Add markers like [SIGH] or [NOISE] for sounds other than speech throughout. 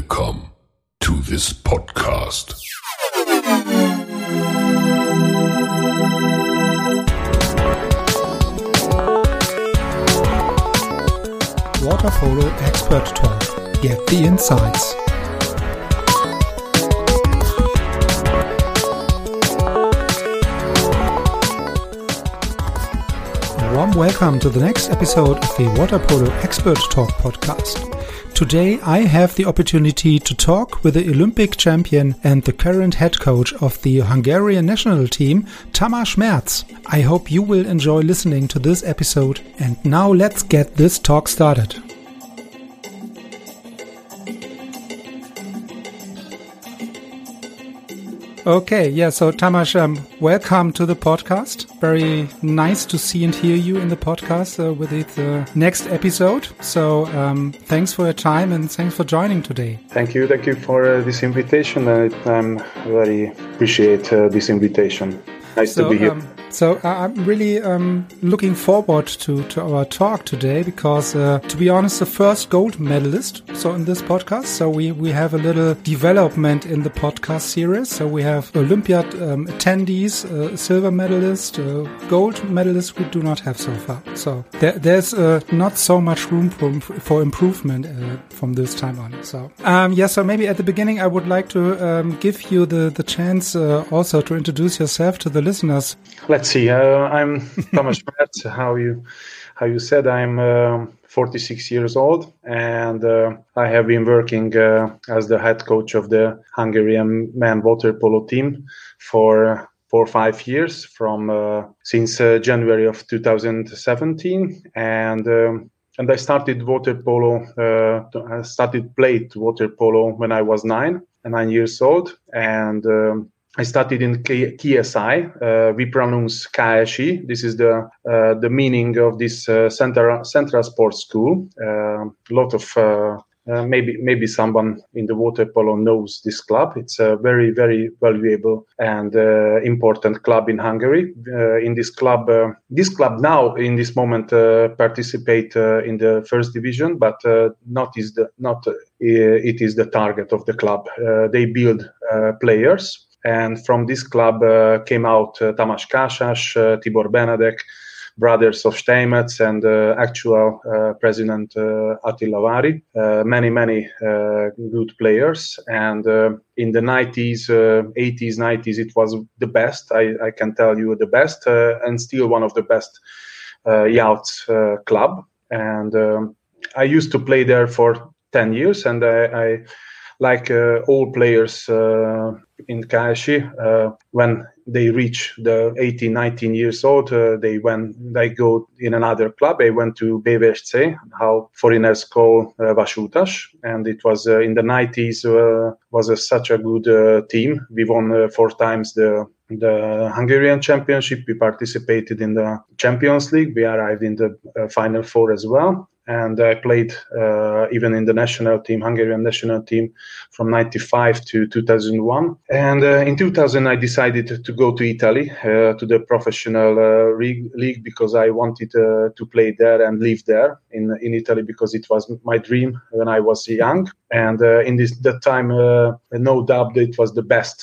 Welcome to this podcast. Water Polo Expert Talk. Get the insights. Warm welcome to the next episode of the Water Polo Expert Talk podcast. Today I have the opportunity to talk with the Olympic champion and the current head coach of the Hungarian national team, Tamás Merz. I hope you will enjoy listening to this episode and now let's get this talk started. Okay, yeah, so Tamás, um, welcome to the podcast. Very nice to see and hear you in the podcast uh, with the uh, next episode. So um, thanks for your time and thanks for joining today. Thank you, thank you for uh, this invitation. I'm very appreciate uh, this invitation. Nice so, to be here. Um, so uh, I'm really um, looking forward to, to our talk today because, uh, to be honest, the first gold medalist. So in this podcast, so we we have a little development in the podcast series. So we have Olympiad um, attendees, uh, silver medalist, uh, gold medalist. We do not have so far. So there, there's uh, not so much room for, for improvement from this time on. So um, yeah. So maybe at the beginning, I would like to um, give you the the chance also to introduce yourself to the listeners. Let's see. Uh, I'm [LAUGHS] Tamás Merz. How you how you said I'm uh, 46 years old, and uh, I have been working uh, as the head coach of the Hungarian men water polo team for four or five years from uh, since uh, January of 2017, and. Um, and I started water polo. I started played water polo when I was nine, nine years old, and um, I studied in KSI. Uh, we pronounce KSI. This is the uh, the meaning of this uh, Central Central Sports School. A lot of uh, maybe maybe someone in the water polo knows this club. It's a very very valuable and uh, important club in Hungary. Uh, in this club, this club now in this moment participate in the first division, but not is the not it is the target of the club. they build players and from this club uh, came out uh, Tamás Kásás, uh, Tibor Benedek, brothers of Steinmetz, and uh, actual uh, president uh, Attila Vári. many, many good players. And in the 90s, 80s, 90s, it was the best. I, I can tell you the best, and still one of the best yachts club. And um, I used to play there for 10 years, and I, I like uh, all players uh, in KSI, uh, when they reach the 18, 19 years old, uh, they when they go in another club. They went to BVSC, how foreigners call uh, and it was uh, in the 90s. Uh, was a, such a good team. We won four times the the Hungarian Championship. We participated in the Champions League. We arrived in the Final Four as well and I played uh, even in the national team, Hungarian national team, from '95 to 2001. And uh, in 2000, I decided to go to Italy uh, to the professional uh, league because I wanted uh, to play there and live there in in Italy because it was my dream when I was young. And uh, in this that time, no doubt, it was the best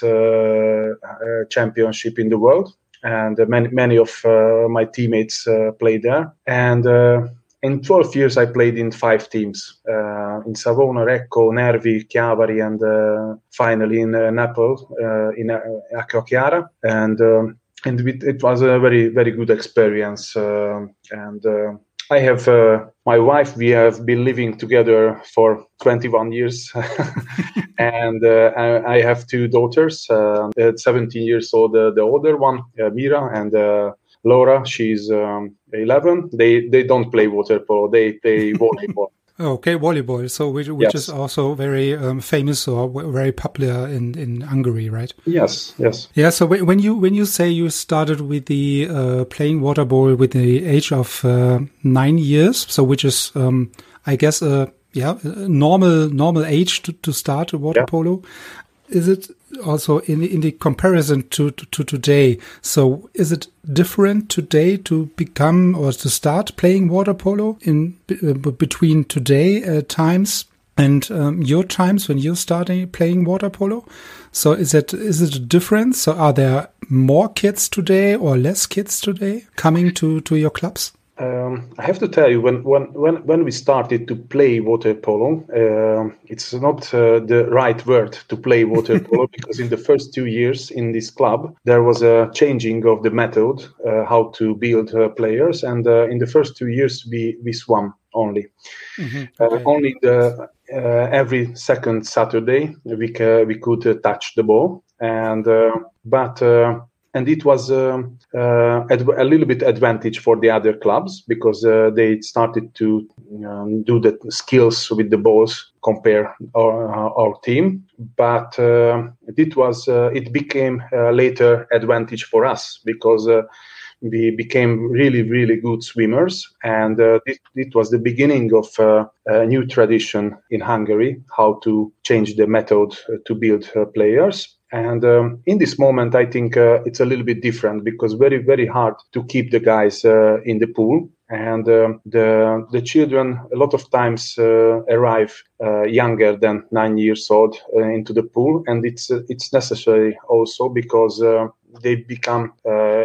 championship in the world and many many of uh, my teammates uh, played there. And uh, in 12 years, I played in five teams uh, in Savona, Recco, Nervi, Chiavari, and uh, finally in uh, Naples, uh, in uh, Acquachiara. And, um, and it, was a very, very good experience. Um, and uh, I have my wife, we have been living together for 21 years. [LAUGHS] and I, I, have two daughters, 17 years old, the older one, Mira, and Laura, she's um, 11. They they don't play water polo. They play [LAUGHS] volleyball. Okay, volleyball. So which, which yes. is also very um, famous or very popular in, in Hungary, right? Yes, yes. Yeah. So when you when you say you started with the uh, playing water polo with the age of uh, nine years, so which is um, I guess a yeah normal normal age to, to start a water yeah. polo. Is it also in in the comparison to, to, to today. So is it different today to become or to start playing water polo in uh, between today uh, times and um, your times when you started playing water polo. So is it is it a difference? So are there more kids today or less kids today coming to to your clubs? Um, I have to tell you, when when when, when we started to play water polo, uh, it's not uh, the right word to play water [LAUGHS] polo because in the first two years in this club there was a changing of the method uh, how to build uh, players, and uh, in the first two years we we swam only, mm-hmm. Uh, okay. only the every second Saturday we ca- we could touch the ball, and but and it was um, uh, a little bit advantage for the other clubs because uh, they started to um, do the skills with the balls compare our, our team. But uh, it was uh, it became later advantage for us because uh, we became really really good swimmers. And uh, it, it, was the beginning of uh, a new tradition in hungary how to change the method to build players and um, in this moment, I think uh, it's a little bit different because very, very hard to keep the guys uh, in the pool. And um, the the children a lot of times uh, arrive uh, younger than nine years old uh, into the pool, and it's uh, it's necessary also because they become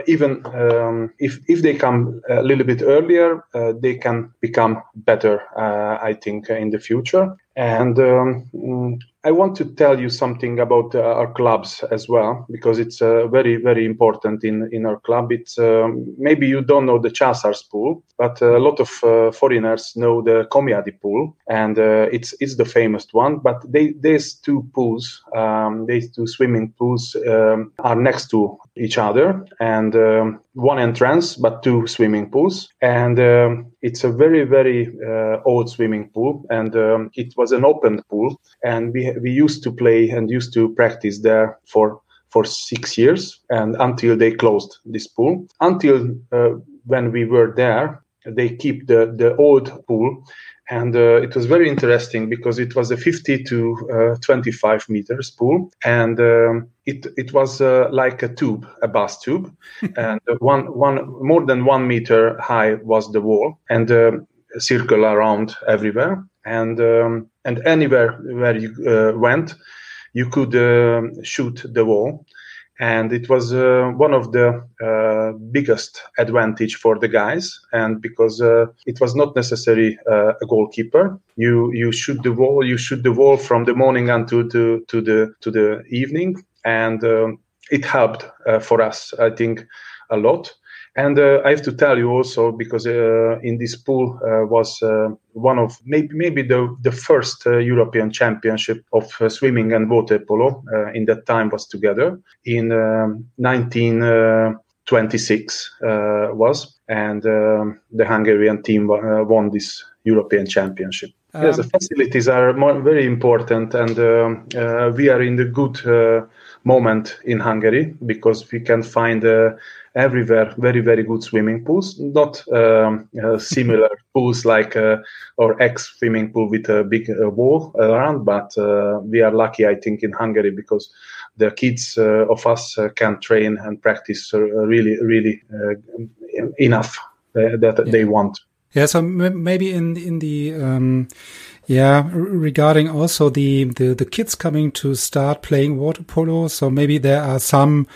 even um, if if they come a little bit earlier, they can become better. I think in the future, and um, I want to tell you something about uh, our clubs as well, because it's uh, very, very important in, in our club. It's um, maybe you don't know the Császárs pool, but a lot of uh, foreigners know the Komjádi pool, and uh, it's it's the famous one. But they, these two pools, um, these two swimming pools, um, are next to each other, and um, one entrance, but two swimming pools, and um, it's a very, very uh, old swimming pool, and um, it was an open pool, and we we used to play and used to practice there for for six years and until they closed this pool. Until uh, when we were there they keep the the old pool and uh, it was very interesting because it was a 50 to uh, 25 meters pool and um, it it was uh, like a tube a bus tube [LAUGHS] and one one more than one meter high was the wall and uh, circle around everywhere and um, and anywhere where you uh, went, you could uh, shoot the wall. And it was uh, one of the uh, biggest advantage for the guys, and because uh, it was not necessary a goalkeeper, you you shoot the wall, you shoot the wall from the morning until to to the to the evening, and um, it helped for us, I think, a lot and uh, I have to tell you also because uh, in this pool uh, was uh, one of maybe maybe the the first uh, European Championship of uh, swimming and water polo in that time was together in 1926 was and um, the Hungarian team won this European Championship. Um, yes, the facilities are more, very important, and um, we are in the good moment in Hungary because we can find everywhere very very good swimming pools not um, uh, similar [LAUGHS] pools like uh, our ex swimming pool with a big uh, wall around but uh, we are lucky i think in hungary because the kids uh, of us uh, can train and practice really really enough that yeah. they want yeah so maybe in in the um, yeah, regarding also the, the the kids coming to start playing water polo, so maybe there are some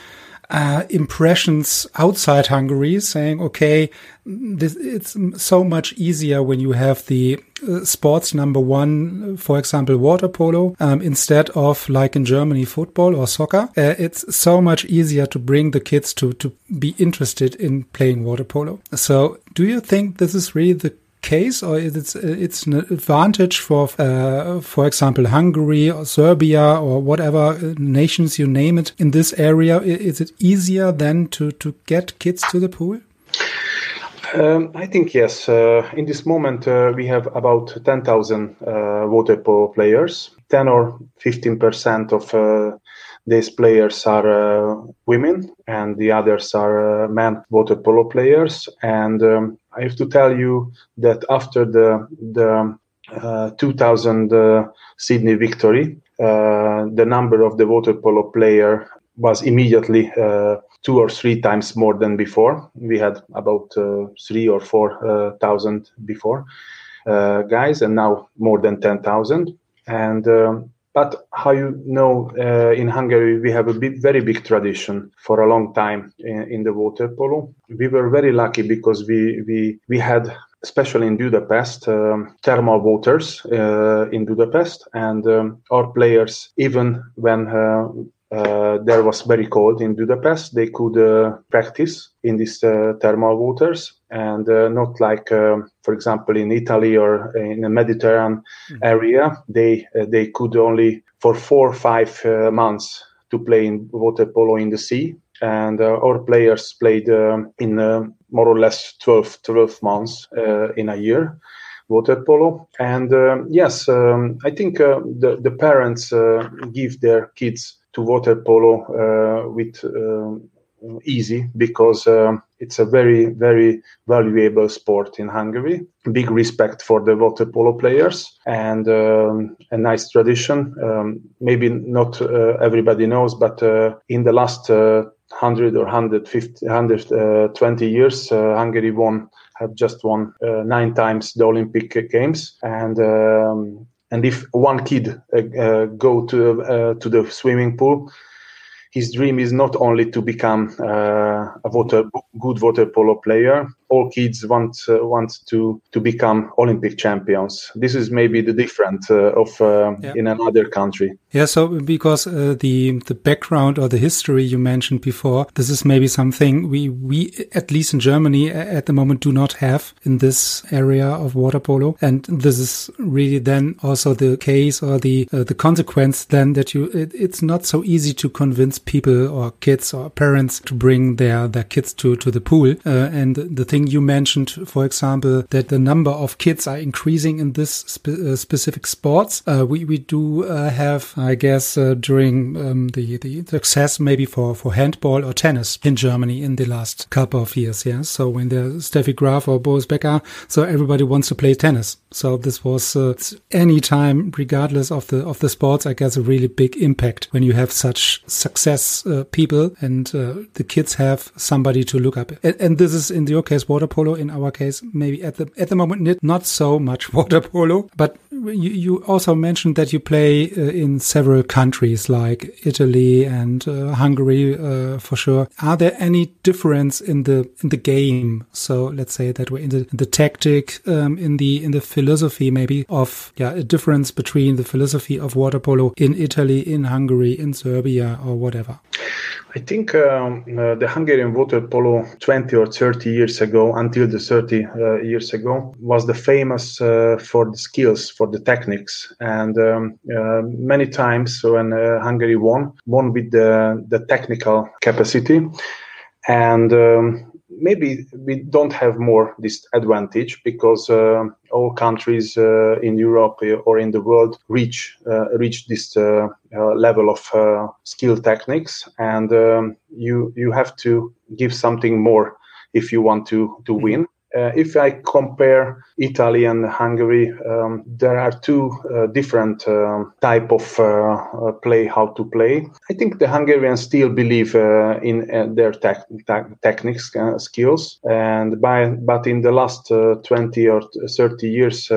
uh, impressions outside Hungary saying, okay, this, it's so much easier when you have the uh, sports number one, for example, water polo, um, instead of like in Germany, football or soccer. Uh, it's so much easier to bring the kids to, to be interested in playing water polo. So do you think this is really the case, or is it it's an advantage for, uh, for example, Hungary or Serbia or whatever uh, nations you name it in this area? Is it easier then to to get kids to the pool? Um, I think yes. Uh, in this moment, uh, we have about 10,000 uh, water polo players. 10 or 15 percent of uh, these players are uh, women, and the others are men water polo players. And um, I have to tell you that after the the uh, 2000 uh, Sydney victory, uh, the number of the water polo player was immediately uh, two or three times more than before. We had about uh, three or four uh, thousand before guys, and now more than ten thousand. And um, but how you know, uh, in Hungary, we have a big, very big tradition for a long time in, in, the water polo. We were very lucky because we we we had, especially in Budapest, um, thermal waters uh, in Budapest, and um, our players, even when uh, uh, there was very cold in Budapest. They could uh, practice in these uh, thermal waters and uh, not like, um, for example, in Italy or in the Mediterranean mm-hmm. area. They uh, they could only for four or five uh, months to play in water polo in the sea. And our players played um, in more or less 12, 12 months in a year water polo. And um, yes, um, I think uh, the the parents uh, give their kids to water polo uh, with uh, easy because uh, it's a very very valuable sport in Hungary. Big respect for the water polo players and um, a nice tradition. Um, maybe not uh, everybody knows, but uh, in the last uh, 100 or 150, 120 years, Hungary won have just won nine times the Olympic Games and. And if one kid uh, uh, go to uh, to the swimming pool his dream is not only to become a water, good water polo player. All kids want uh, want to to become Olympic champions. This is maybe the difference uh, of uh, yeah. in another country. Yeah. So because uh, the the background or the history you mentioned before, this is maybe something we we at least in Germany at the moment do not have in this area of water polo, and this is really then also the case or the uh, the consequence then that you it, it's not so easy to convince people or kids or parents to bring their their kids to to the pool. Uh, and the thing you mentioned, for example, that the number of kids are increasing in this spe uh, specific sports. Uh, we we do uh, have, I guess, uh, during um, the the success maybe for for handball or tennis in Germany in the last couple of years. Yeah. So when there's Steffi Graf or Boris Becker, so everybody wants to play tennis. So this was uh, any time, regardless of the of the sports, I guess a really big impact when you have such success uh, people and the kids have somebody to look up. And, and, this is in your case water polo. In our case, maybe at the at the moment not so much [LAUGHS] water polo. But you, you also mentioned that you play uh, in several countries like Italy and uh, Hungary uh, for sure. Are there any difference in the in the game? So let's say that we're in the, in the tactic, um, in the in the philosophy maybe of yeah a difference between the philosophy of water polo in Italy, in Hungary, in Serbia, or whatever. I think um, uh, the Hungarian water polo 20 or 30 years ago, until the 30 uh, years ago, was the famous uh, for the skills, for the techniques. And um, uh, many times when uh, Hungary won, won with the, the technical capacity. And um, maybe we don't have more this advantage because uh, all countries uh, in Europe or in the world reach uh, reach this uh, uh, level of uh, skill techniques, and um, you you have to give something more if you want to to mm-hmm. win. Uh, if I compare Italy and Hungary, um, there are two uh, different uh, type of uh, uh, play how to play. I think the Hungarians still believe uh, in their tech, techniques skills, and by but in the last 20 or 30 years,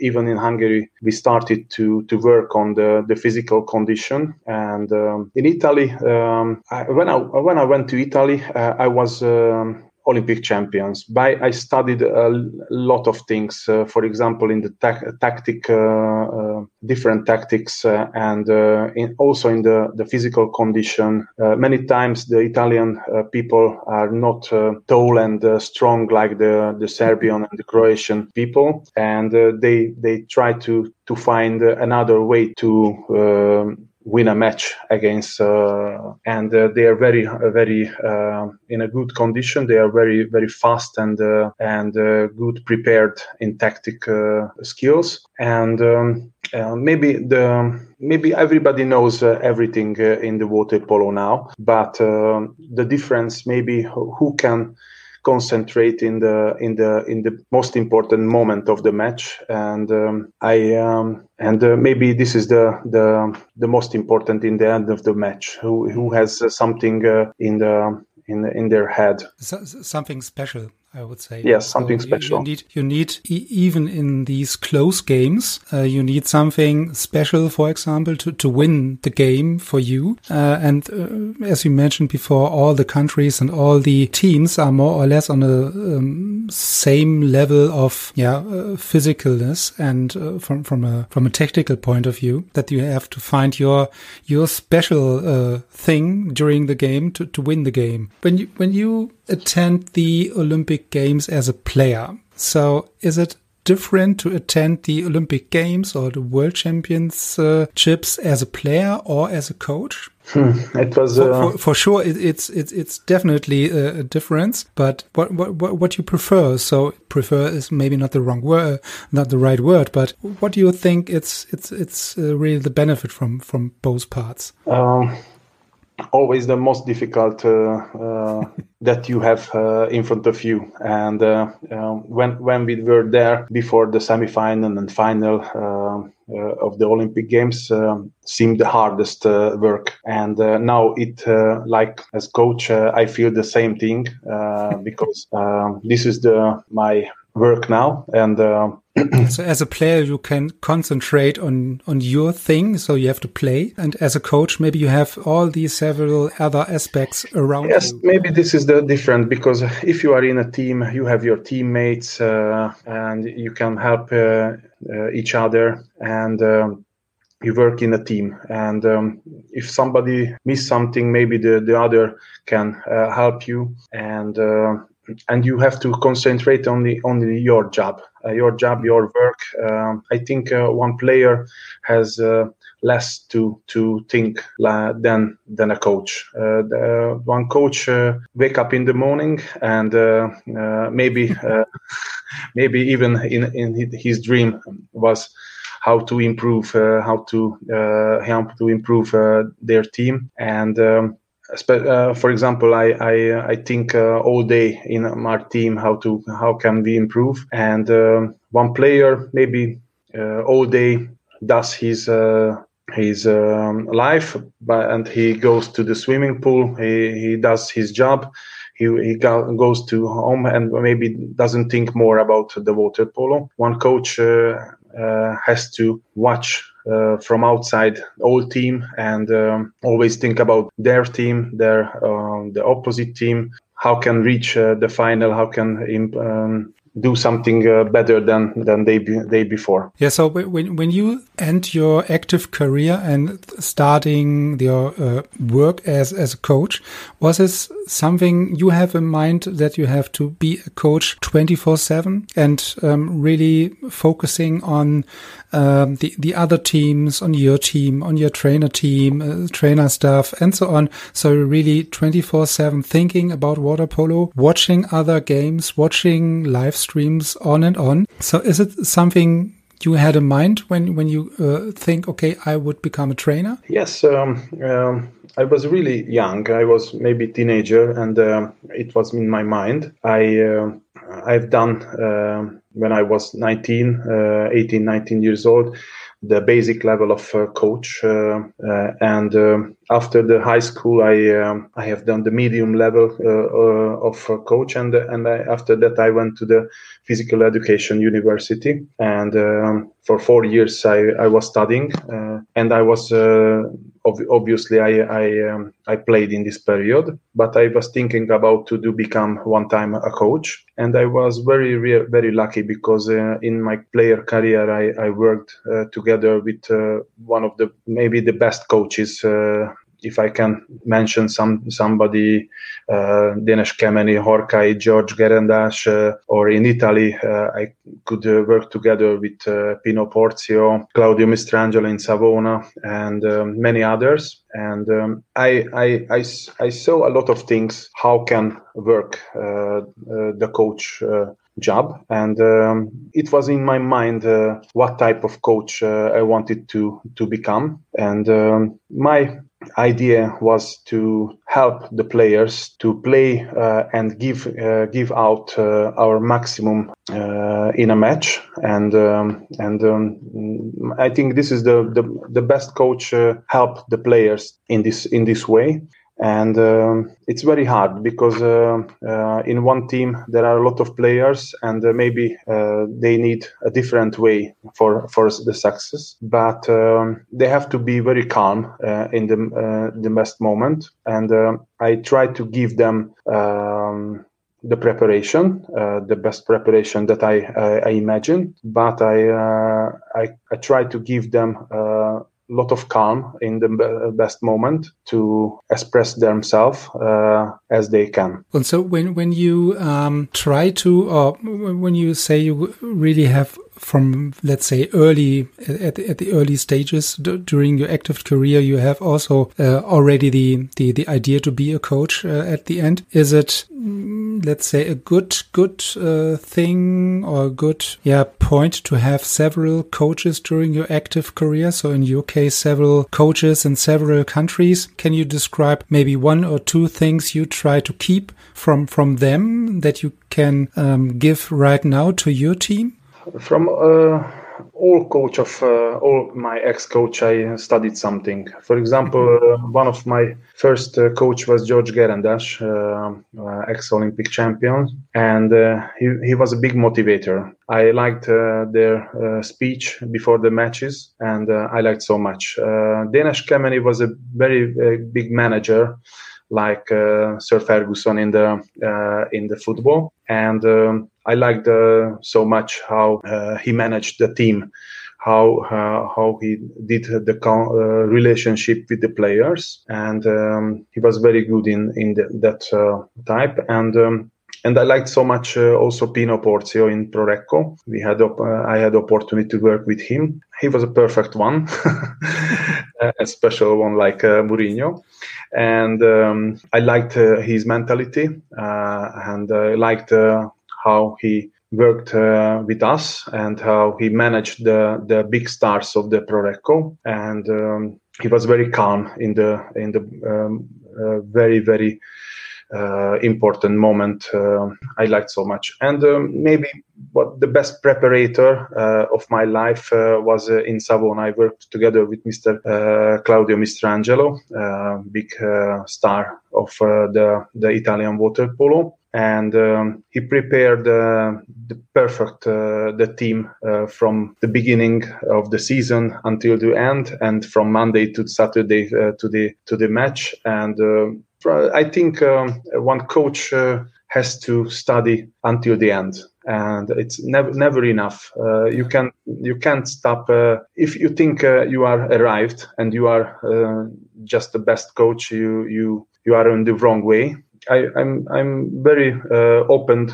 even in Hungary, we started to to work on the, the physical condition. And um, in Italy, um, I, when I when I went to Italy, I was um, Olympic champions. By I studied a lot of things. Uh, for example, in the ta- tactic, uh, uh, different tactics, uh, and uh, in, also in the the physical condition. Many times the Italian people are not tall and strong like the the Serbian and the Croatian people, and they they try to to find another way to win a match against uh, and uh, they are very uh, very uh, in a good condition. They are very very fast and uh, and uh, good prepared in tactic skills. And um, maybe the maybe everybody knows everything in the water polo now but the difference maybe who can concentrate in the in the in the most important moment of the match. And um, i um, and uh, maybe this is the the the most important in the end of the match. Who who has uh, something uh, in the in in their head? So, something special I would say. Yes, something so special. You, you, need, you need e even in these close games, uh, you need something special, for example, to, to win the game for you. Uh, and uh, as you mentioned before, all the countries and all the teams are more or less on a um, same level of yeah uh, physicalness and uh, from from a from a technical point of view that you have to find your your special uh, thing during the game to, to win the game. When you when you attend the Olympic Games as a player. So is it different to attend the Olympic Games or the World Championships as a player or as a coach? Hmm, it was uh... for, for, for, sure. It, it's it's it's definitely a, a, difference. But what what what you prefer? So prefer is maybe not the wrong word, not the right word. But what do you think? It's it's it's uh, really the benefit from from both parts. Um, always the most difficult uh, uh, that you have uh, in front of you. And um, when when we were there before the semi-final and final of the Olympic Games, seemed the hardest work. And now it, like as coach, I feel the same thing because this is the my work now and uh, so as a player you can concentrate on on your thing so you have to play. And as a coach maybe you have all these several other aspects around yes you. maybe this is the different because if you are in a team you have your teammates uh, and you can help uh, uh each other and um, you work in a team. And um, if somebody miss something maybe the, the other can uh, help you. And uh, and you have to concentrate on the only your job, uh, your job, your work. Um, I think uh, one player has uh, less to to think than than a coach. Uh, the, one coach uh, wake up in the morning and uh, maybe [LAUGHS] maybe even in in his dream was how to improve how to how to improve their team and. Um, uh, for example, I I, I think uh, all day in our team how to how can we improve, and um, one player maybe uh, all day does his uh, his um, life, but and he goes to the swimming pool. He he does his job. He, he go, goes to home and maybe doesn't think more about the water polo. One coach uh, uh, has to watch uh, from outside all team and um, always think about their team, their um, the opposite team, how can reach uh, the final, how can um, do something uh, better than than they be, they before. Yeah. So when when you end your active career and starting your uh, work as as a coach, was this something you have in mind that you have to be a coach twenty four seven and um, really focusing on um, the the other teams, on your team, on your trainer team, uh, trainer staff, and so on. So really twenty four seven thinking about water polo, watching other games, watching live streams on and on. So is it something you had in mind when when you uh, think, okay, I would become a trainer? Yes, um, um, I was really young. I was maybe teenager, and uh, it was in my mind. I uh, I've done um, when I was 19, uh, 18, 19 years old the basic level of uh, coach. Uh, uh, and um, after the high school, I um, I have done the medium level of coach, and and I, after that I went to the physical education university, and um, for four years I, I was studying, and I was ob- obviously I I, um, I played in this period, but I was thinking about to do become one time a coach, and I was very very lucky because uh, in my player career I I worked uh, together with uh, one of the maybe the best coaches uh, if I can mention some somebody, uh, Denes Kemeny, Horkai, George Gerendas, uh, or in Italy, uh, I could uh, work together with uh, Pino Porzio, Claudio Mistrangelo in Savona, and um, many others. And um, I, I, I, I, saw a lot of things how can work the coach job and um, it was in my mind uh, what type of coach uh, i wanted to to become and um, my idea was to help the players to play uh, and give uh, give out uh, our maximum uh, in a match. And um, and um, I think this is the the, the best coach uh, help the players in this in this way and um, it's very hard because uh, uh, in one team there are a lot of players and uh, maybe uh, they need a different way for for the success but um, they have to be very calm uh, in the uh, the best moment and i try to give them um, the preparation, uh, the best preparation that I I, I imagine. But I, uh, I I try to give them uh, lot of calm in the best moment to express themselves uh, as they can. And so when when you um, try to, or when you say you really have from let's say early at the, at the early stages during your active career you have also uh, already the, the the idea to be a coach uh, at the end. Is it mm, let's say a good good uh, thing or a good yeah point to have several coaches during your active career? So in your case several coaches in several countries. Can you describe maybe one or two things you try to keep from from them that you can um, give right now to your team from uh, all coach of uh, all my ex-coach, I studied something. For example, uh, one of my first uh, coach was George Gerendas, uh, uh, ex-Olympic champion, and he he was a big motivator. I liked their speech before the matches, and I liked so much. Dénes Kemeny was a very big manager like uh, Sir Ferguson in the uh, in the football, and um, I liked uh, so much how uh, he managed the team, how uh, how he did the uh, relationship with the players, and um, he was very good in in the, that uh, type. And um, and I liked so much uh, also Pino Porzio in Pro Recco. We had op- I had opportunity to work with him. He was a perfect one, [LAUGHS] a special one like Mourinho. And um, I liked uh, his mentality, uh, and I liked uh, how he worked uh, with us and how he managed the the big stars of the Pro Recco. And um, he was very calm in the in the um, uh, very very uh, important moment uh, I liked so much and um, maybe what the best preparator of my life was in Savona I worked together with Mr. Claudio Mistrangelo big star of the the Italian water polo and um, he prepared uh, the perfect uh, the team uh, from the beginning of the season until the end and from monday to saturday uh, to the to the match and uh, i think um, one coach uh, has to study until the end and it's never never enough you can you can't stop if you think you are arrived and you are just the best coach you you you are in the wrong way I, am I'm, I'm very uh, open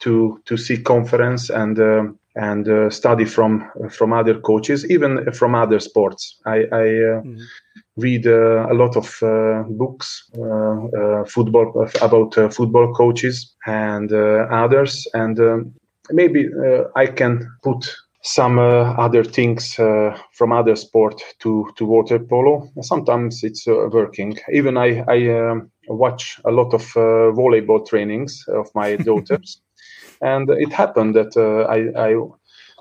to to see conference and uh, and uh, study from from other coaches, even from other sports. I, I mm-hmm. Read a lot of books, football about football coaches and others, and um, maybe I can put some uh, other things uh, from other sport to to water polo. Sometimes it's uh, working. Even I I um, watch a lot of uh, volleyball trainings of my [LAUGHS] daughters, and it happened that uh, I I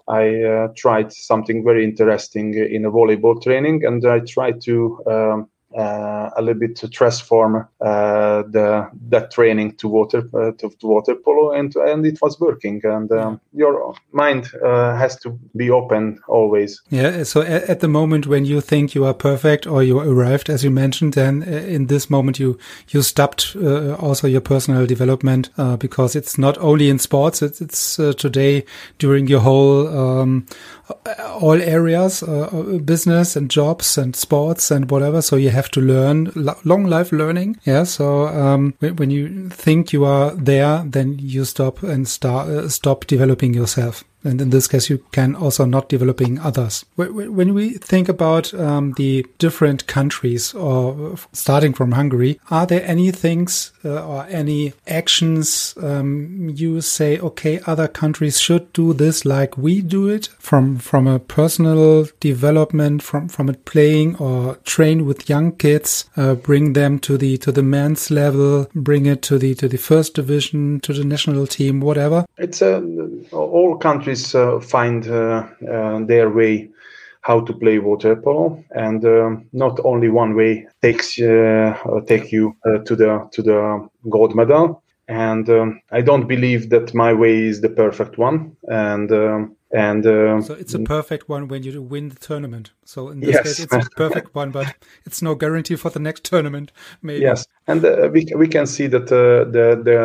I uh, tried something very interesting in a volleyball training, and I tried to. Um, a little bit to transform uh, the that training to water uh, to, to, water polo, and and it was working. And um, your mind uh, has to be open always. Yeah. So at, at, the moment when you think you are perfect or you arrived, as you mentioned, then uh, in this moment you you stopped uh, also your personal development because it's not only in sports; it's, it's today during your whole um, all areas, business and jobs and sports and whatever. So you have have to learn long life learning. Yeah. So um, when, you think you are there, then you stop and start uh, stop developing yourself and in this case you can also not developing others. When we think about um, the different countries or starting from hungary are there any things uh, or any actions um, you say okay other countries should do this like we do it from from a personal development from from it playing or train with young kids uh, bring them to the to the men's level bring it to the to the first division to the national team whatever? It's uh, all countries countries uh, find uh, uh, their way how to play water polo, and not only one way takes take you to the to the gold medal. And um, I don't believe that my way is the perfect one. And um, and uh, so it's a perfect one when you win the tournament. So in this Yes. case, it's a [LAUGHS] perfect one, but it's no guarantee for the next tournament. Maybe. Yes, and uh, we we can see that uh, the the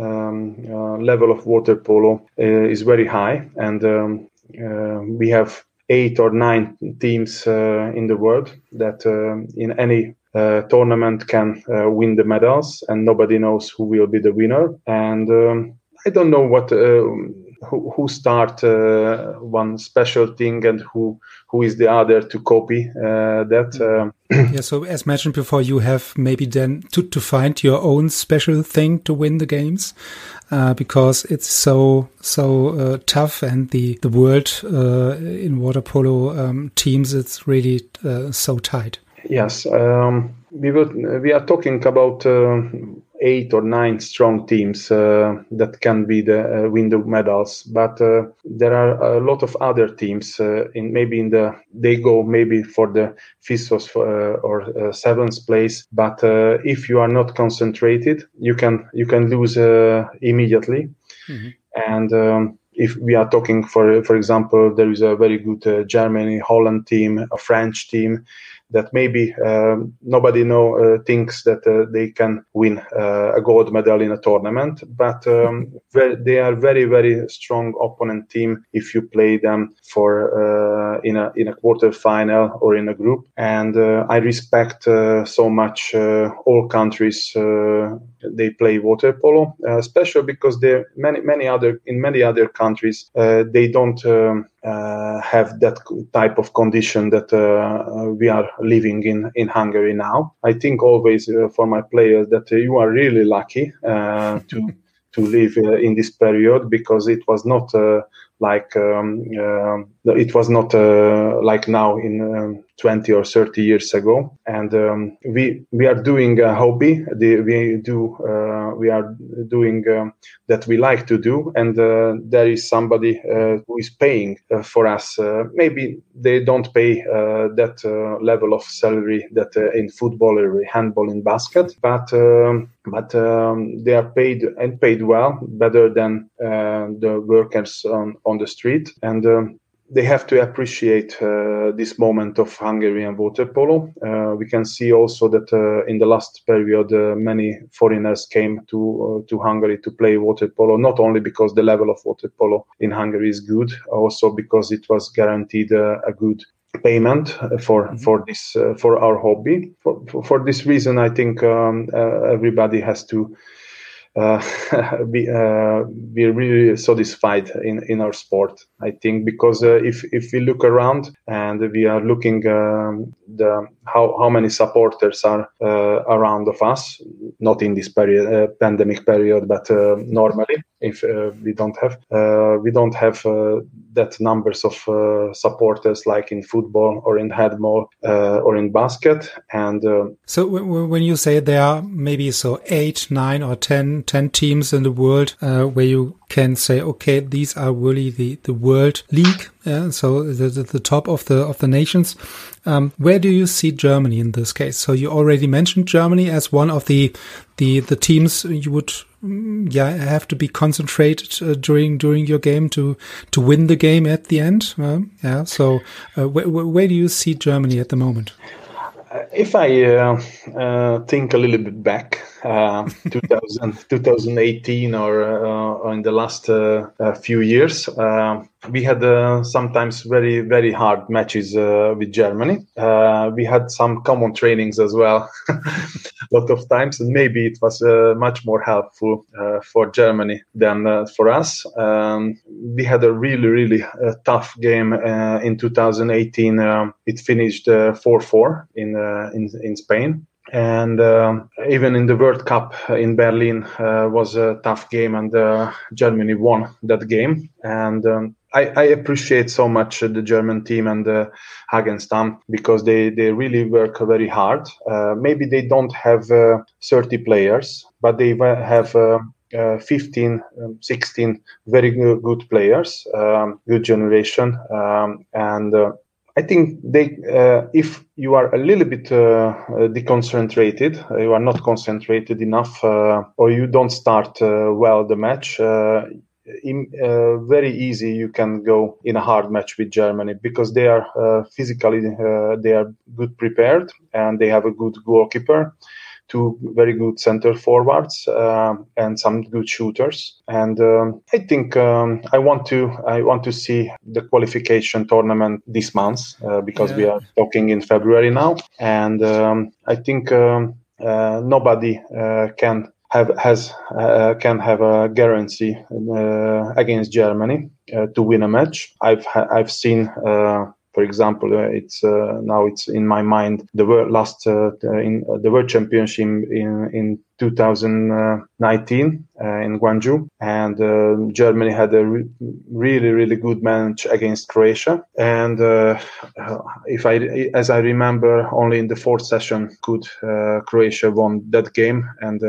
um, uh, level of water polo uh, is very high, and um, uh, we have eight or nine teams uh, in the world that in any uh, tournament can uh, win the medals, and nobody knows who will be the winner. And um, I don't know what. Uh, who, who start uh, one special thing and who who is the other to copy uh, that um, Yeah. So as mentioned before, you have maybe then to, to find your own special thing to win the games, uh, because it's so so uh, tough and the the world uh, in water polo um, teams it's really uh, so tight. Yes, um, we will. We are talking about uh, eight or nine strong teams uh, that can be the uh, win the medals, but uh, there are a lot of other teams. Uh, in maybe in the they go maybe for the fifth or, uh, or uh, seventh place, but uh, if you are not concentrated, you can you can lose uh, immediately. And um, if we are talking for for example, there is a very good uh, Germany Holland team, a French team that maybe um, nobody know uh, thinks that uh, they can win uh, a gold medal in a tournament, but um, [LAUGHS] they are very very strong opponent team if you play them for in a in a quarter final or in a group. And I respect so much all countries they play water polo, uh, especially because there many many other in many other countries uh, they don't. Um, have that type of condition that uh, we are living in in Hungary now. I think always uh, for my players that uh, you are really lucky uh, to [LAUGHS] to live uh, in this period because it was not uh, like um, uh, it was not uh, like now in um, 20 or 30 years ago. And um, we we are doing a hobby. The, we do uh, we are doing um, that we like to do. And uh, there is somebody uh, who is paying uh, for us. Uh, maybe they don't pay uh, that level of salary that in football or handball in basket. But um, but um, they are paid and paid well better than the workers on, on the street. And um, they have to appreciate uh, this moment of Hungarian water polo. Uh, we can see also that uh, in the last period, uh, many foreigners came to uh, to Hungary to play water polo. Not only because the level of water polo in Hungary is good, also because it was guaranteed uh, a good payment for for this uh, for our hobby. For, for, for this reason, I think um, uh, everybody has to uh, [LAUGHS] we, uh, be really satisfied in in our sport. I think because uh, if if we look around and we are looking um, the how how many supporters are uh, around of us, not in this period uh, pandemic period, but uh, normally if uh, we don't have uh, we don't have uh, that numbers of supporters like in football or in handball or in basket. And So when you say there are maybe so eight, nine, or ten, ten teams in the world where you can say, okay, these are really the the world league, yeah, so the, the the top of the of the nations. Um, where do you see Germany in this case? So you already mentioned Germany as one of the the the teams you would mm, yeah have to be concentrated uh, during during your game to to win the game at the end. Um, yeah. So uh, wh- wh- where do you see Germany at the moment? If I uh, uh, think a little bit back, uh, [LAUGHS] 2000, 2018 or, uh, or in the last uh, uh, few years, uh, we had uh, sometimes very, very hard matches uh, with Germany. Uh, we had some common trainings as well, a [LAUGHS] lot of times, and maybe it was uh, much more helpful uh, for Germany than uh, for us. Um, we had a really, really tough game in 2018. Um, it finished 4 4 in, in, in Spain and um, even in the World Cup in Berlin uh, was a tough game, and uh, Germany won that game. And um, I, I, appreciate so much the German team and uh, Hagen Stamm because they, they really work very hard. Uh, maybe they don't have uh, 30 players, but they have. Uh, 15, um, 16 very good, players, um, good generation, um, and I I think they, uh, if you are a little bit uh, deconcentrated, you are not concentrated enough, or you don't start well the match, in, uh, very easy you can go in a hard match with Germany because they are uh, physically uh, they are good prepared and they have a good goalkeeper two very good center forwards uh, and some good shooters. And um, I think um, I want to I want to see the qualification tournament this month uh, because yeah. we are talking in February now, and um, I think um, uh, nobody uh, can have has uh, can have a guarantee uh, against Germany uh, to win a match. I've ha- I've seen. For example, uh, it's uh, now it's in my mind the world last uh, in the world championship in in 2019 uh, in Gwangju, and uh, Germany had a re- really, really good match against Croatia. And uh, if I, as I remember, only in the fourth session could Croatia won that game. And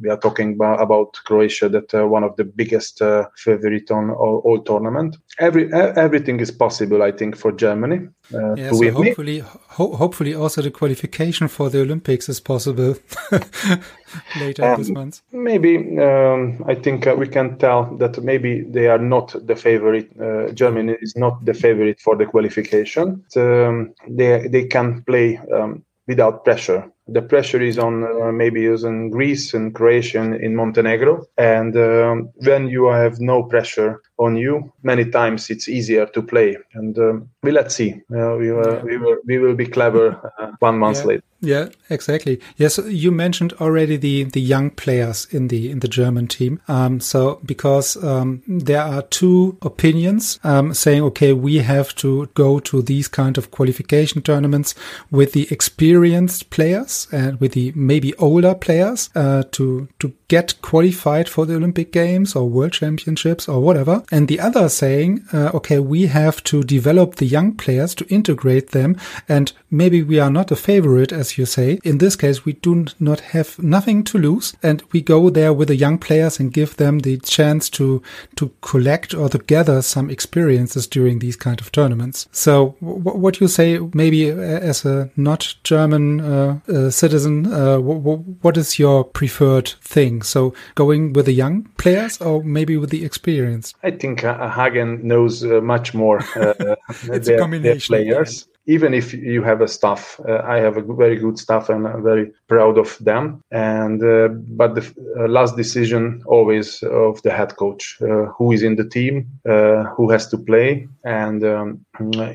we are talking about, about Croatia, that one of the biggest favorite on all, all, tournament. Every everything is possible, I think, for Germany. Yeah, so hopefully, ho- hopefully, also the qualification for the Olympics is possible. [LAUGHS] later um, this month? Maybe um, I think uh, we can tell that maybe they are not the favorite. Uh, Germany is not the favorite for the qualification. Um, they they can play um, without pressure. The pressure is on uh, maybe is in Greece and Croatia and in Montenegro. And um, when you have no pressure on you, many times it's easier to play. And um, we let's see. Uh, we, uh, we, will, we will be clever uh, one month yeah. later. Yeah, exactly. Yes, you mentioned already the the young players in the in the German team. Um, so because um, there are two opinions um, saying, okay, we have to go to these kind of qualification tournaments with the experienced players and with the maybe older players uh, to to get qualified for the Olympic Games or World Championships or whatever. And the other saying, uh, okay, we have to develop the young players to integrate them. And maybe we are not a favorite, as you say. In this case, we do not have nothing to lose. And we go there with the young players and give them the chance to, to collect or to gather some experiences during these kind of tournaments. So what you say, maybe as a not German uh, uh, citizen, uh, what is your preferred thing? So going with the young players or maybe with the experience? I think uh, Hagen knows uh, much more uh, [LAUGHS] it's their, a combination their players. Even if you have a staff, uh, I have a very good staff and I'm very proud of them. And uh, but the uh, last decision always of the head coach, uh, who is in the team, uh, who has to play. And um,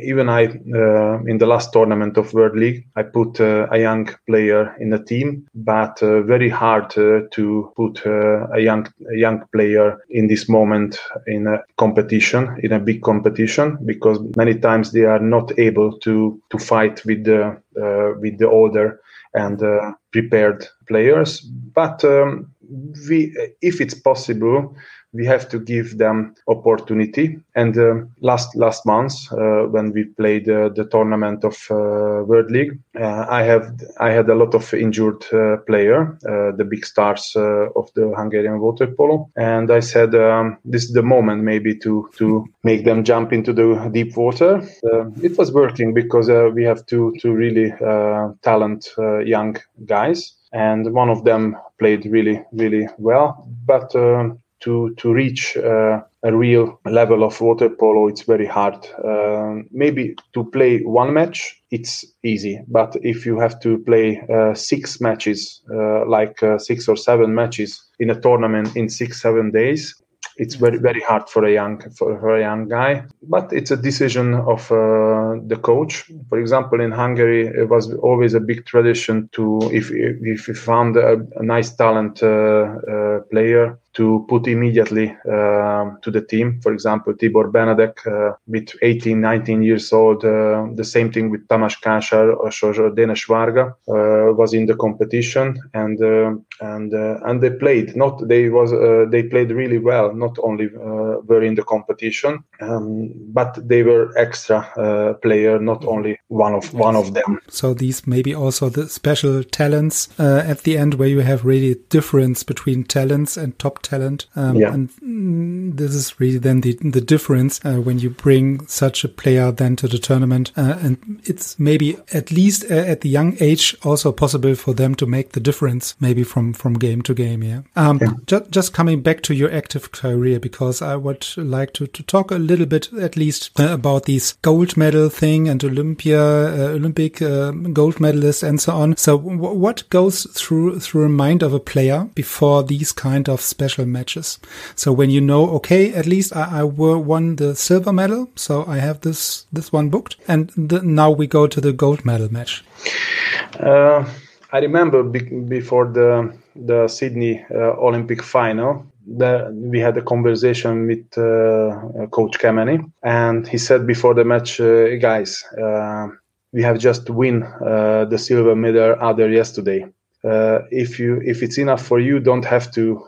even I, in the last tournament of World League, I put a young player in the team, but very hard to put a young a young player in this moment in a competition, in a big competition, because many times they are not able to to fight with the uh, with the older and uh, prepared players. But um, we, if it's possible, we have to give them opportunity. And uh, last last month, uh, when we played uh, the tournament of uh, World League, uh, I have I had a lot of injured player, the big stars of the Hungarian water polo, and I said um, this is the moment maybe to to make them jump into the deep water. it was working because we have two two really talent young guys and one of them played really really well but um, to to reach uh, a real level of water polo it's very hard. Uh, maybe to play one match it's easy. But if you have to play uh, six matches uh, like uh, six or seven matches in a tournament in six seven days it's very very hard for a young for, for a young guy. But it's a decision of uh, the coach. For example in hungary it was always a big tradition to if if you found a, a nice talent uh, uh, player to put immediately uh, to the team. For example, Tibor Benedek uh, with 18, 19 years old. Uh, the same thing with Tamás Kásás or Dénes Varga uh, was in the competition, and uh, and uh, and they played. Not they was they played really well. Not only were in the competition, um, but they were extra player. Not only one of one of them. So these maybe also the special talents at the end, where you have really difference between talents and top talent. Um, yeah. And mm, this is really then the, the difference uh, when you bring such a player then to the tournament. Uh, and it's maybe at least uh, at the young age also possible for them to make the difference maybe from, from game to game. Yeah. Um, yeah. Ju just coming back to your active career, because I would like to, to talk a little bit at least uh, about these gold medal thing and Olympia, uh, Olympic uh, gold medalists and so on. So what goes through, through a mind of a player before these kind of special matches? So when you know, okay, at least I, I won the silver medal. So I have this, this one booked and the, now we go to the gold medal match. Uh, I remember be- before the the Sydney uh, Olympic final, the, we had a conversation with uh, Coach Kemeny, and he said before the match, uh, guys, uh, we have just win uh, the silver medal other yesterday. If you if it's enough for you, don't have to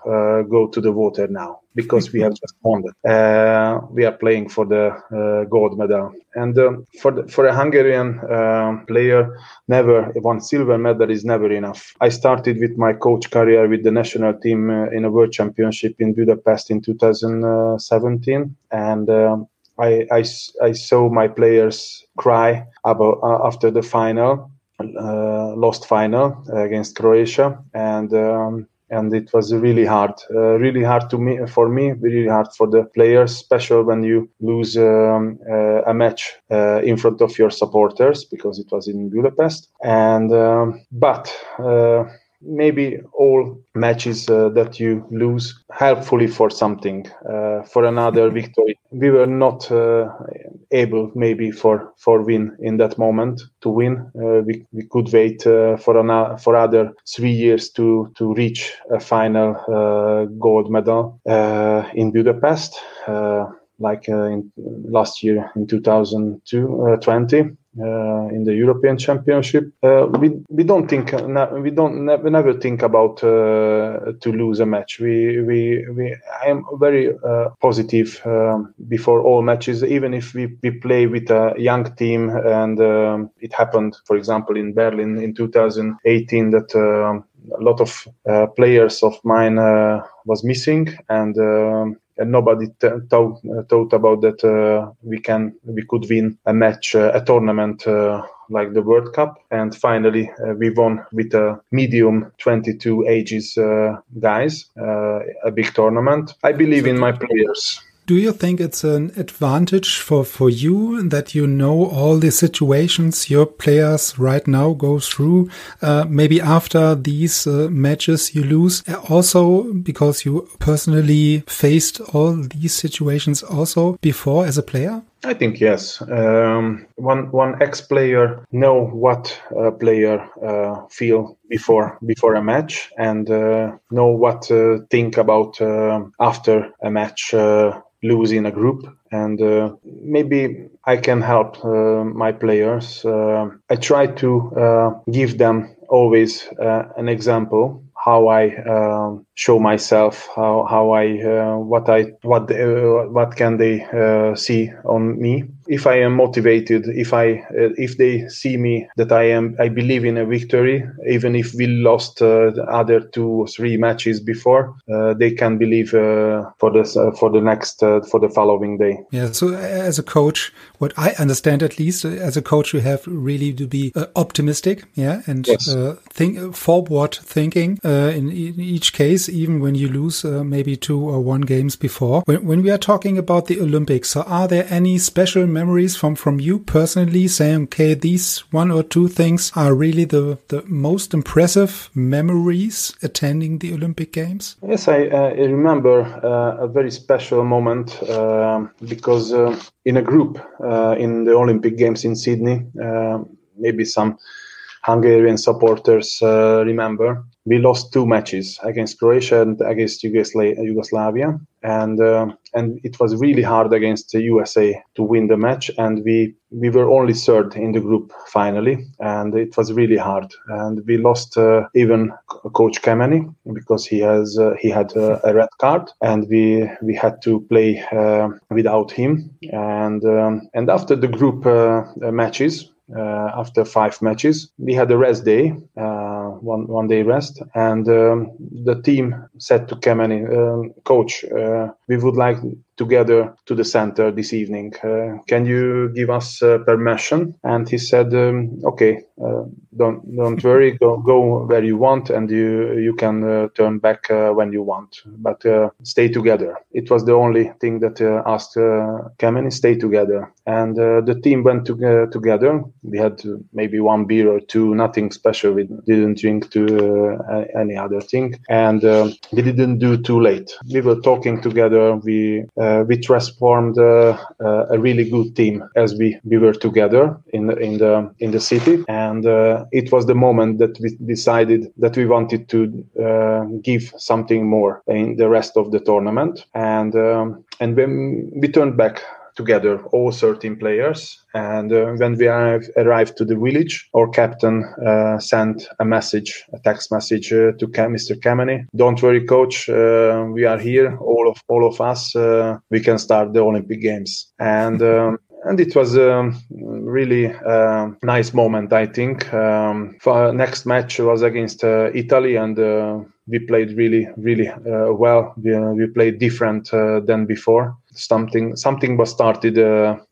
go to the water now because we have just won. Uh, we are playing for the uh, gold medal, and um, for the, for a Hungarian uh, player, never one silver medal is never enough. I started with my coach career with the national team uh, in a world championship in Budapest in 2017, and. Um, I, I, I, saw my players cry about, uh, after the final, uh, lost final against Croatia, and um, and it was really hard uh, really hard to me for me really hard for the players especially when you lose um, uh, a match uh, in front of your supporters because it was in budapest. And um, but uh, maybe all matches uh, that you lose helpfully for something uh, for another [LAUGHS] victory. We were not uh, able maybe for for win in that moment to win. Uh, we, we could wait uh, for an, for other three years to to reach a final uh, gold medal in budapest like in last year in 2020 uh, in the European Championship. Uh, we we don't think we don't never, never think about uh, to lose a match. We we we I am very positive um, before all matches, even if we, we play with a young team and um, it happened, for example, in Berlin in 2018 that. Um, a lot of uh, players of mine uh, was missing and um, and nobody thought, uh, thought about that uh, we can we could win a match uh, a tournament like the World Cup. And finally, uh, we won with a medium 22 ages uh, guys, uh, a big tournament. I believe in my players do you think it's an advantage for, for you that you know all the situations your players right now go through? Uh, maybe after these uh, matches you lose, also because you personally faced all these situations also before as a player? I think yes. Um, one one ex player know what a player uh, feel before before a match and uh, know what uh, think about uh, after a match uh, lose in a group and uh, maybe i can help uh, my players uh, i try to uh, give them always uh, an example how I um, show myself, how how I uh, what I what uh, what can they uh, see on me. If I am motivated, if I uh, if they see me that I am I believe in a victory, even if we lost uh, the other two or three matches before, uh, they can believe for this for the next for the following day. Yeah. So as a coach, what I understand at least as a coach, you have really to be optimistic, yeah, and yes. think forward thinking uh, in, in, each case, even when you lose uh, maybe two or one games before. When, when, we are talking about the Olympics, so are there any special memories from, from you personally saying, okay, these one or two things are really the, the most impressive memories attending the Olympic Games? Yes, I, uh, I remember uh, a very special moment um, because uh, in a group uh, in the Olympic Games in Sydney, maybe some Hungarian supporters remember we lost two matches against Croatia and against Yugoslavia, and uh, and it was really hard against the USA to win the match, and we we were only third in the group finally, and it was really hard, and we lost uh, even Coach Kemeny because he has uh, he had uh, a red card, and we we had to play uh, without him, and um, and after the group uh, after five matches, we had a rest day uh, one one day rest, and um, the team said to Kemeny, um, "Coach, uh, we would like together to the center this evening. Uh, can you give us uh, permission?" And he said, um, "Okay, uh, don't don't worry. Go go where you want, and you you can uh, turn back uh, when you want. But stay together." It was the only thing that asked uh, Kemeny stay together, and the team went to, together. We had maybe one beer or two, nothing special. We didn't drink to any other thing, and we didn't do too late. We were talking together. We uh, we transformed uh, uh, a really good team as we, we were together in the, in the in the city, and it was the moment that we decided that we wanted to give something more in the rest of the tournament, and um, and when we turned back together, all 13 players. And uh, when we arrived to the village, our captain uh, sent a message, a text message uh, to Mr. Kemeny. Don't worry, coach. Uh, we are here, all of all of us. Uh, we can start the Olympic Games. And um, and it was a really uh, nice moment, I think. Um, for next match was against uh, Italy, and uh, we played really, really uh, well. We, we, played different than before. Something, something was started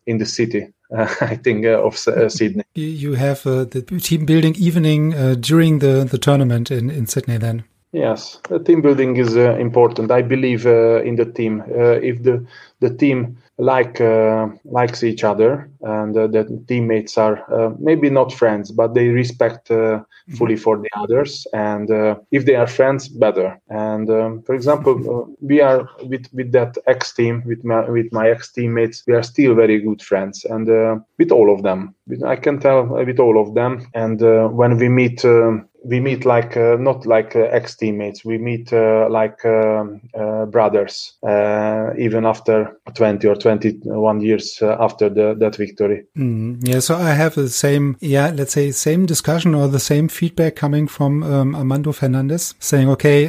in the city. [LAUGHS] I think of Sydney. You have the team building evening during the, the tournament in, in Sydney then. Yes, the team building is uh, important. I believe uh, in the team. Uh, if the the team like uh, likes each other and uh, the teammates are uh, maybe not friends but they respect uh, mm-hmm. fully for the others and uh, if they are friends better. And um, for example uh, we are with with that ex team with my with my ex teammates we are still very good friends and with all of them. I can tell with all of them and when we meet um, we meet like uh, not like uh, ex teammates we meet uh, like um, brothers even after 20 or 21 years after the, that victory. Mm, yeah so i have the same yeah let's say same discussion or the same feedback coming from um, armando fernandez saying okay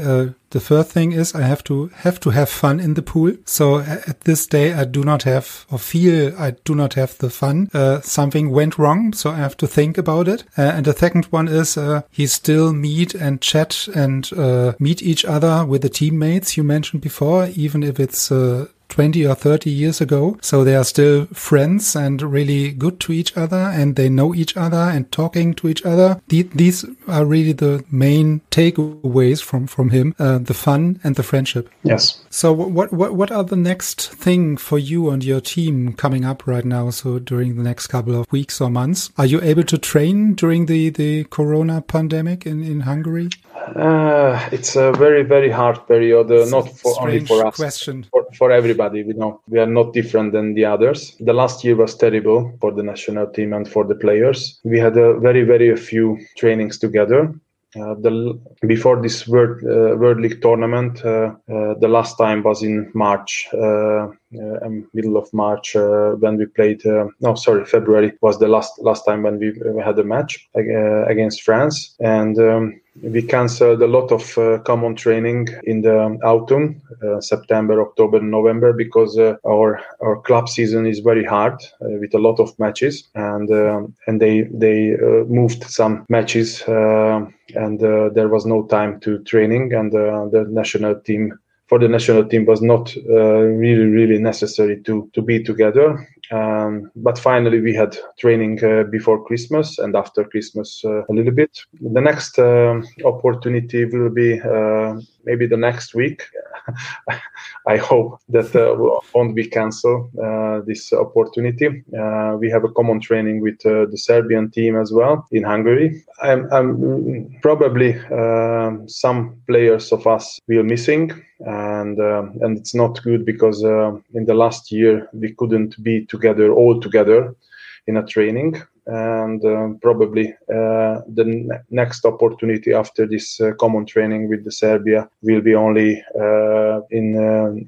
the first thing is I have to have to have fun in the pool. So at this day, I do not have or feel I do not have the fun. Uh, something went wrong, so I have to think about it. Uh, and the second one is uh, he still meet and chat and uh, meet each other with the teammates you mentioned before, even if it's uh, 20 or 30 years ago. So they are still friends and really good to each other and they know each other and talking to each other. These are really the main takeaways from, from him, uh, the fun and the friendship. Yes. So what, what, what are the next thing for you and your team coming up right now? So during the next couple of weeks or months, are you able to train during the, the Corona pandemic in, in Hungary? Uh, it's a very very hard period, uh, not for only for us, question. For, for everybody. We know we are not different than the others. The last year was terrible for the national team and for the players. We had a very very few trainings together. Uh, the before this world uh, world league tournament uh, uh the last time was in march uh, uh, middle of march when we played no sorry february was the last last time when we, we had a match against france. And um, we canceled a lot of uh, common training in the autumn, uh, September, October, November, because uh, our our club season is very hard uh, with a lot of matches, and um, and they they uh, moved some matches, uh, and there was no time to training, and the national team for the national team was not uh, really really necessary to to be together. Um, but finally we had training uh, before christmas and after christmas uh, a little bit. The next uh, opportunity will be uh, maybe the next week. [LAUGHS] I hope that uh, won't be cancelled this opportunity. We have a common training with the serbian team as well in hungary. I'm, I'm probably some players of us will missing and uh, and it's not good because uh, in the last year we couldn't be together all together in a training and uh, probably uh, the ne- next opportunity after this uh, common training with the Serbia will be only uh, in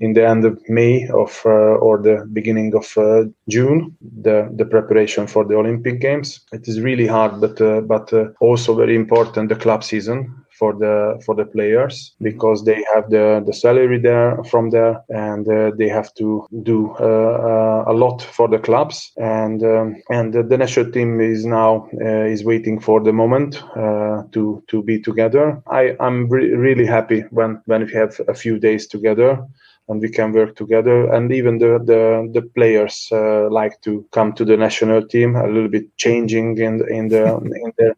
in the end of May of or the beginning of June the the preparation for the Olympic Games. It is really hard but but also very important the club season for the for the players because they have the the salary there from there and uh, they have to do uh, uh, a lot for the clubs and um, and the national team is now uh, is waiting for the moment uh, to to be together. I I'm re- really happy when when we have a few days together and we can work together. And even the the, the players uh, like to come to the national team a little bit changing in in the in their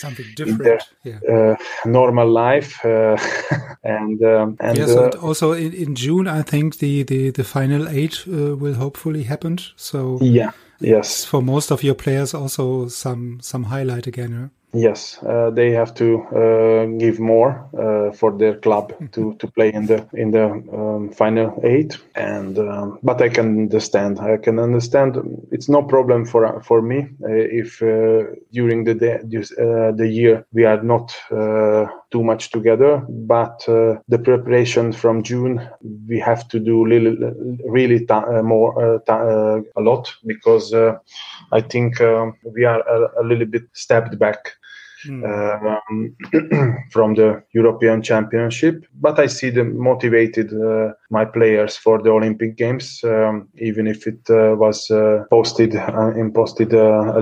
something different their, yeah. uh, normal life uh, [LAUGHS] and um, and yes uh, and also in, in june i think the the, the final eight uh, will hopefully happen so yeah yes for most of your players also some some highlight again yeah? Yes, uh, they have to uh, give more uh, for their club [LAUGHS] to, to play in the in the um, final eight. And um, but I can understand. I can understand. It's no problem for for me uh, if uh, during the day, uh, the year we are not too much together. But the preparation from June we have to do really really more a lot because I think um, we are a, a little bit stepped back mm. um, [CLEARS THROAT] from the European Championship. But I see them motivated uh, my players for the Olympic Games, um, even if it uh, was uh, posted uh, imposted uh,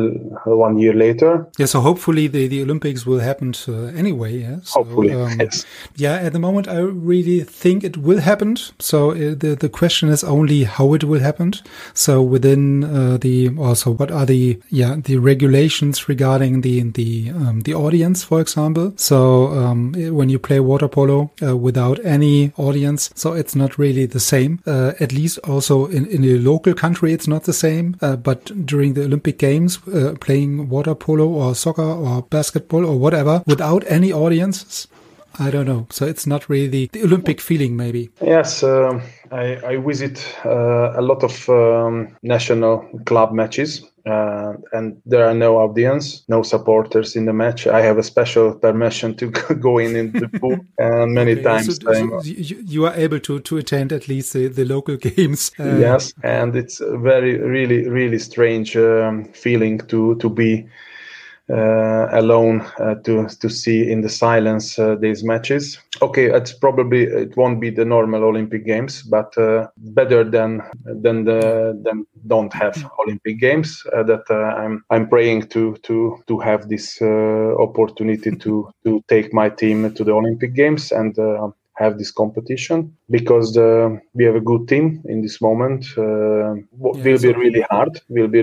one year later. Yeah, so hopefully the, the Olympics will happen anyway. Yeah, so, hopefully, um, yes. Yeah, at the moment I really think it will happen. So uh, the the question is only how it will happen. So within the also what are the yeah the regulations regarding the the um, the audience, for example. So um, when you play water polo uh, without any audience, so it's not really the same. Uh, at least also in, in a local country, it's not the same. Uh, but during the Olympic Games, uh, playing water polo or soccer or basketball or whatever without any audiences, I don't know. So it's not really the, the Olympic feeling, maybe. Yes, uh, I, I, visit uh, a lot of um, national club matches uh, and there are no audience, no supporters in the match. I have a special permission to [LAUGHS] go in in the pool, [LAUGHS] and many okay, times so, so you, you, are able to to attend at least the, the local [LAUGHS] games. Uh, yes, and it's a very really really strange um, feeling to to be uh, alone uh, to to see in the silence uh, these matches. Okay, it's probably it won't be the normal Olympic Games, but better than than the than don't have Olympic Games. that I'm I'm praying to to to have this opportunity to to take my team to the Olympic Games and have this competition because uh, we have a good team in this moment. Uh, yeah, will be really hard. Will be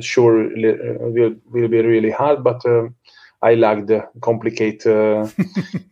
sure uh, will will be really hard, but uh, I like the complicated [LAUGHS]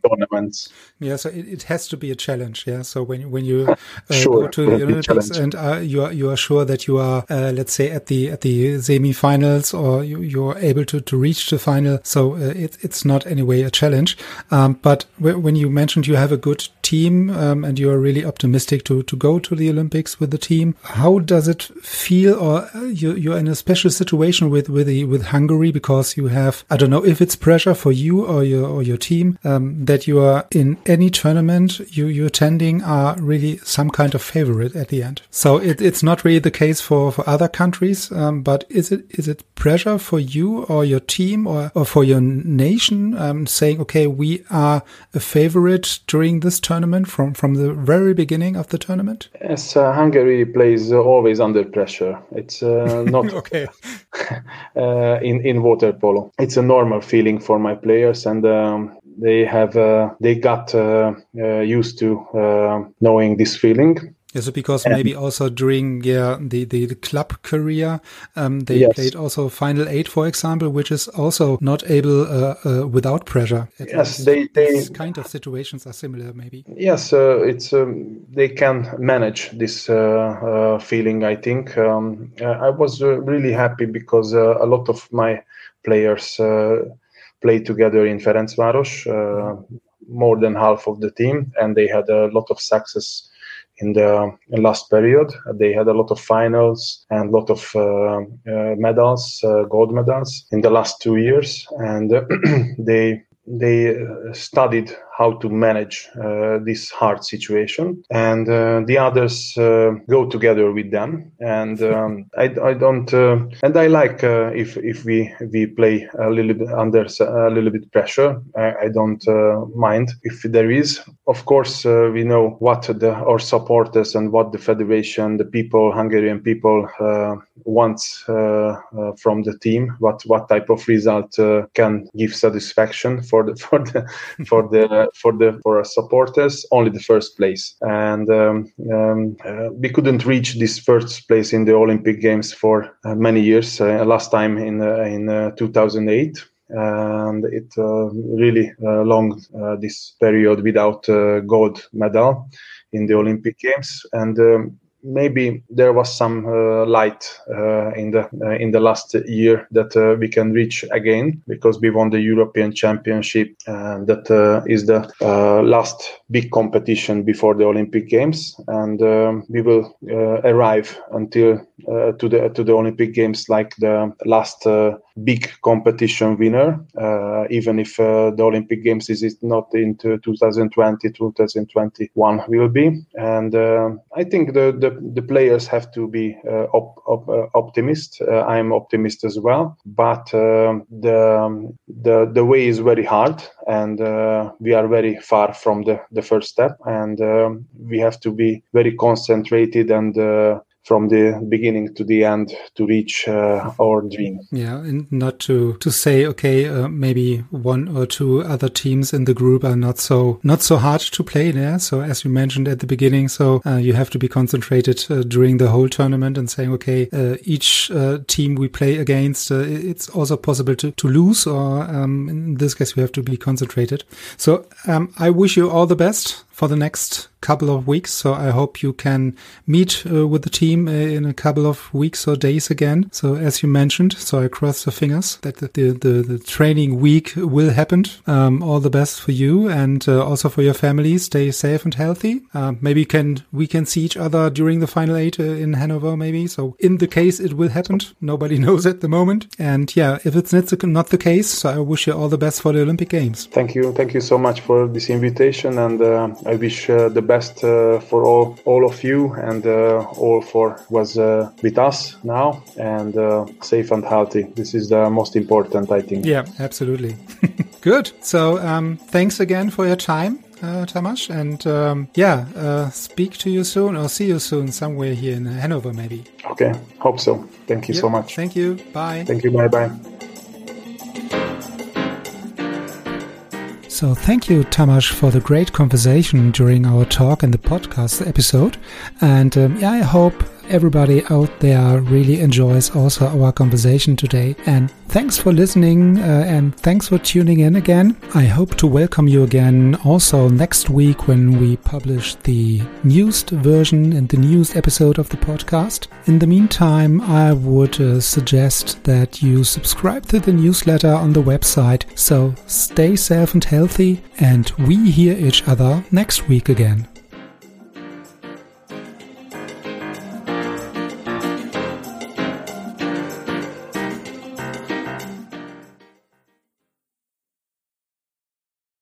tournaments. Yeah, so it, it, has to be a challenge. Yeah, so when when you uh, [LAUGHS] sure, go to the Olympics and uh, you are you are sure that you are uh, let's say at the at the semi-finals or you you are able to to reach the final, so uh, it, it's not anyway a challenge. Um, but when you mentioned you have a good team um, and you are really optimistic to to go to the Olympics with the team, how does it feel? Or uh, you you're in a special situation with with the, with Hungary because you have I don't know if it's pressure for you or your or your team um, that you are in any tournament you you're attending are really some kind of favorite at the end. So it, it's not really the case for for other countries, um, but is it is it pressure for you or your team or or for your nation um, saying okay we are a favorite during this tournament from from the very beginning of the tournament? Yes, uh, Hungary plays uh, always under pressure. It's uh, not [LAUGHS] okay [LAUGHS] in in water polo. It's a normal feeling feeling for my players, and um, they have uh, they got uh, uh, used to uh, knowing this feeling. Yes, because and maybe also during yeah the the, the club career, um, they yes. played also final eight, for example, which is also not able uh, uh, without pressure. At yes, they they These kind of situations are similar, maybe. Yes, uh, it's um, they can manage this uh, uh, feeling. I think um, I was really happy because a lot of my players played together in Ferencváros, uh, more than half of the team, and they had a lot of success in the last period. They had a lot of finals and a lot of uh, uh, medals, uh, gold medals in the last two years, and [CLEARS THROAT] they they uh, studied how to manage uh, this hard situation, and uh, the others uh, go together with them. And [LAUGHS] um, I, I, don't, uh, and I like uh, if if we we play a little bit under a little bit pressure. I, I don't mind if there is. Of course, we know what the our supporters and what the federation, the people, Hungarian people wants from the team. What what type of result can give satisfaction for the [LAUGHS] for the for the for the for our supporters only the first place. And um, um, uh, we couldn't reach this first place in the olympic games for uh, many years uh, last time in uh, in uh, 2008 and it uh, really long this period without gold medal in the olympic games. And um, maybe there was some uh, light uh, in the uh, in the last year that uh, we can reach again because we won the European Championship and that uh, is the uh, last big competition before the Olympic Games and um, we will arrive until to the to the Olympic Games like the last big competition winner. Even if the Olympic Games is not into 2020 2021 will be. And I think the, the the players have to be uh, op- op- uh, optimist. Uh, I'm optimist as well, but um, the the the way is very hard, and we are very far from the the first step, and um, we have to be very concentrated and from the beginning to the end to reach uh, our dream. Yeah, and not to to say okay, uh, maybe one or two other teams in the group are not so not so hard to play there. So as you mentioned at the beginning, so uh, you have to be concentrated uh, during the whole tournament and saying okay, uh, each uh, team we play against, it's also possible to to lose, or um, in this case we have to be concentrated. So um, I wish you all the best for the next couple of weeks. So I hope you can meet uh, with the team uh, in a couple of weeks or days again. So as you mentioned, so I cross the fingers that the, the, the training week will happen. Um, all the best for you and uh, also for your family. Stay safe and healthy. Uh, maybe can we can see each other during the final eight uh, in Hanover, maybe. So in the case it will happen, nobody [LAUGHS] knows at the moment. And yeah, if it's not the, not the case, so I wish you all the best for the Olympic Games. Thank you, thank you so much for this invitation and uh, I wish uh, the best uh, for all all of you and uh, all for was with us now and safe and healthy. This is the most important, I think. Yeah, absolutely. [LAUGHS] Good. So um, thanks again for your time. Uh, Tamas, and um, yeah, uh, speak to you soon or see you soon somewhere here in Hanover, maybe. Okay, hope so. Thank you yep. so much. Thank you. Bye. Thank you. Bye bye. So thank you, Tamas, for the great conversation during our talk and the podcast episode. And um, yeah, I hope everybody out there really enjoys also our conversation today. And thanks for listening uh, and thanks for tuning in again. I hope to welcome you again also next week when we publish the newest version and the newest episode of the podcast. In the meantime, I would uh, suggest that you subscribe to the newsletter on the website. So stay safe and healthy, and we hear each other next week again.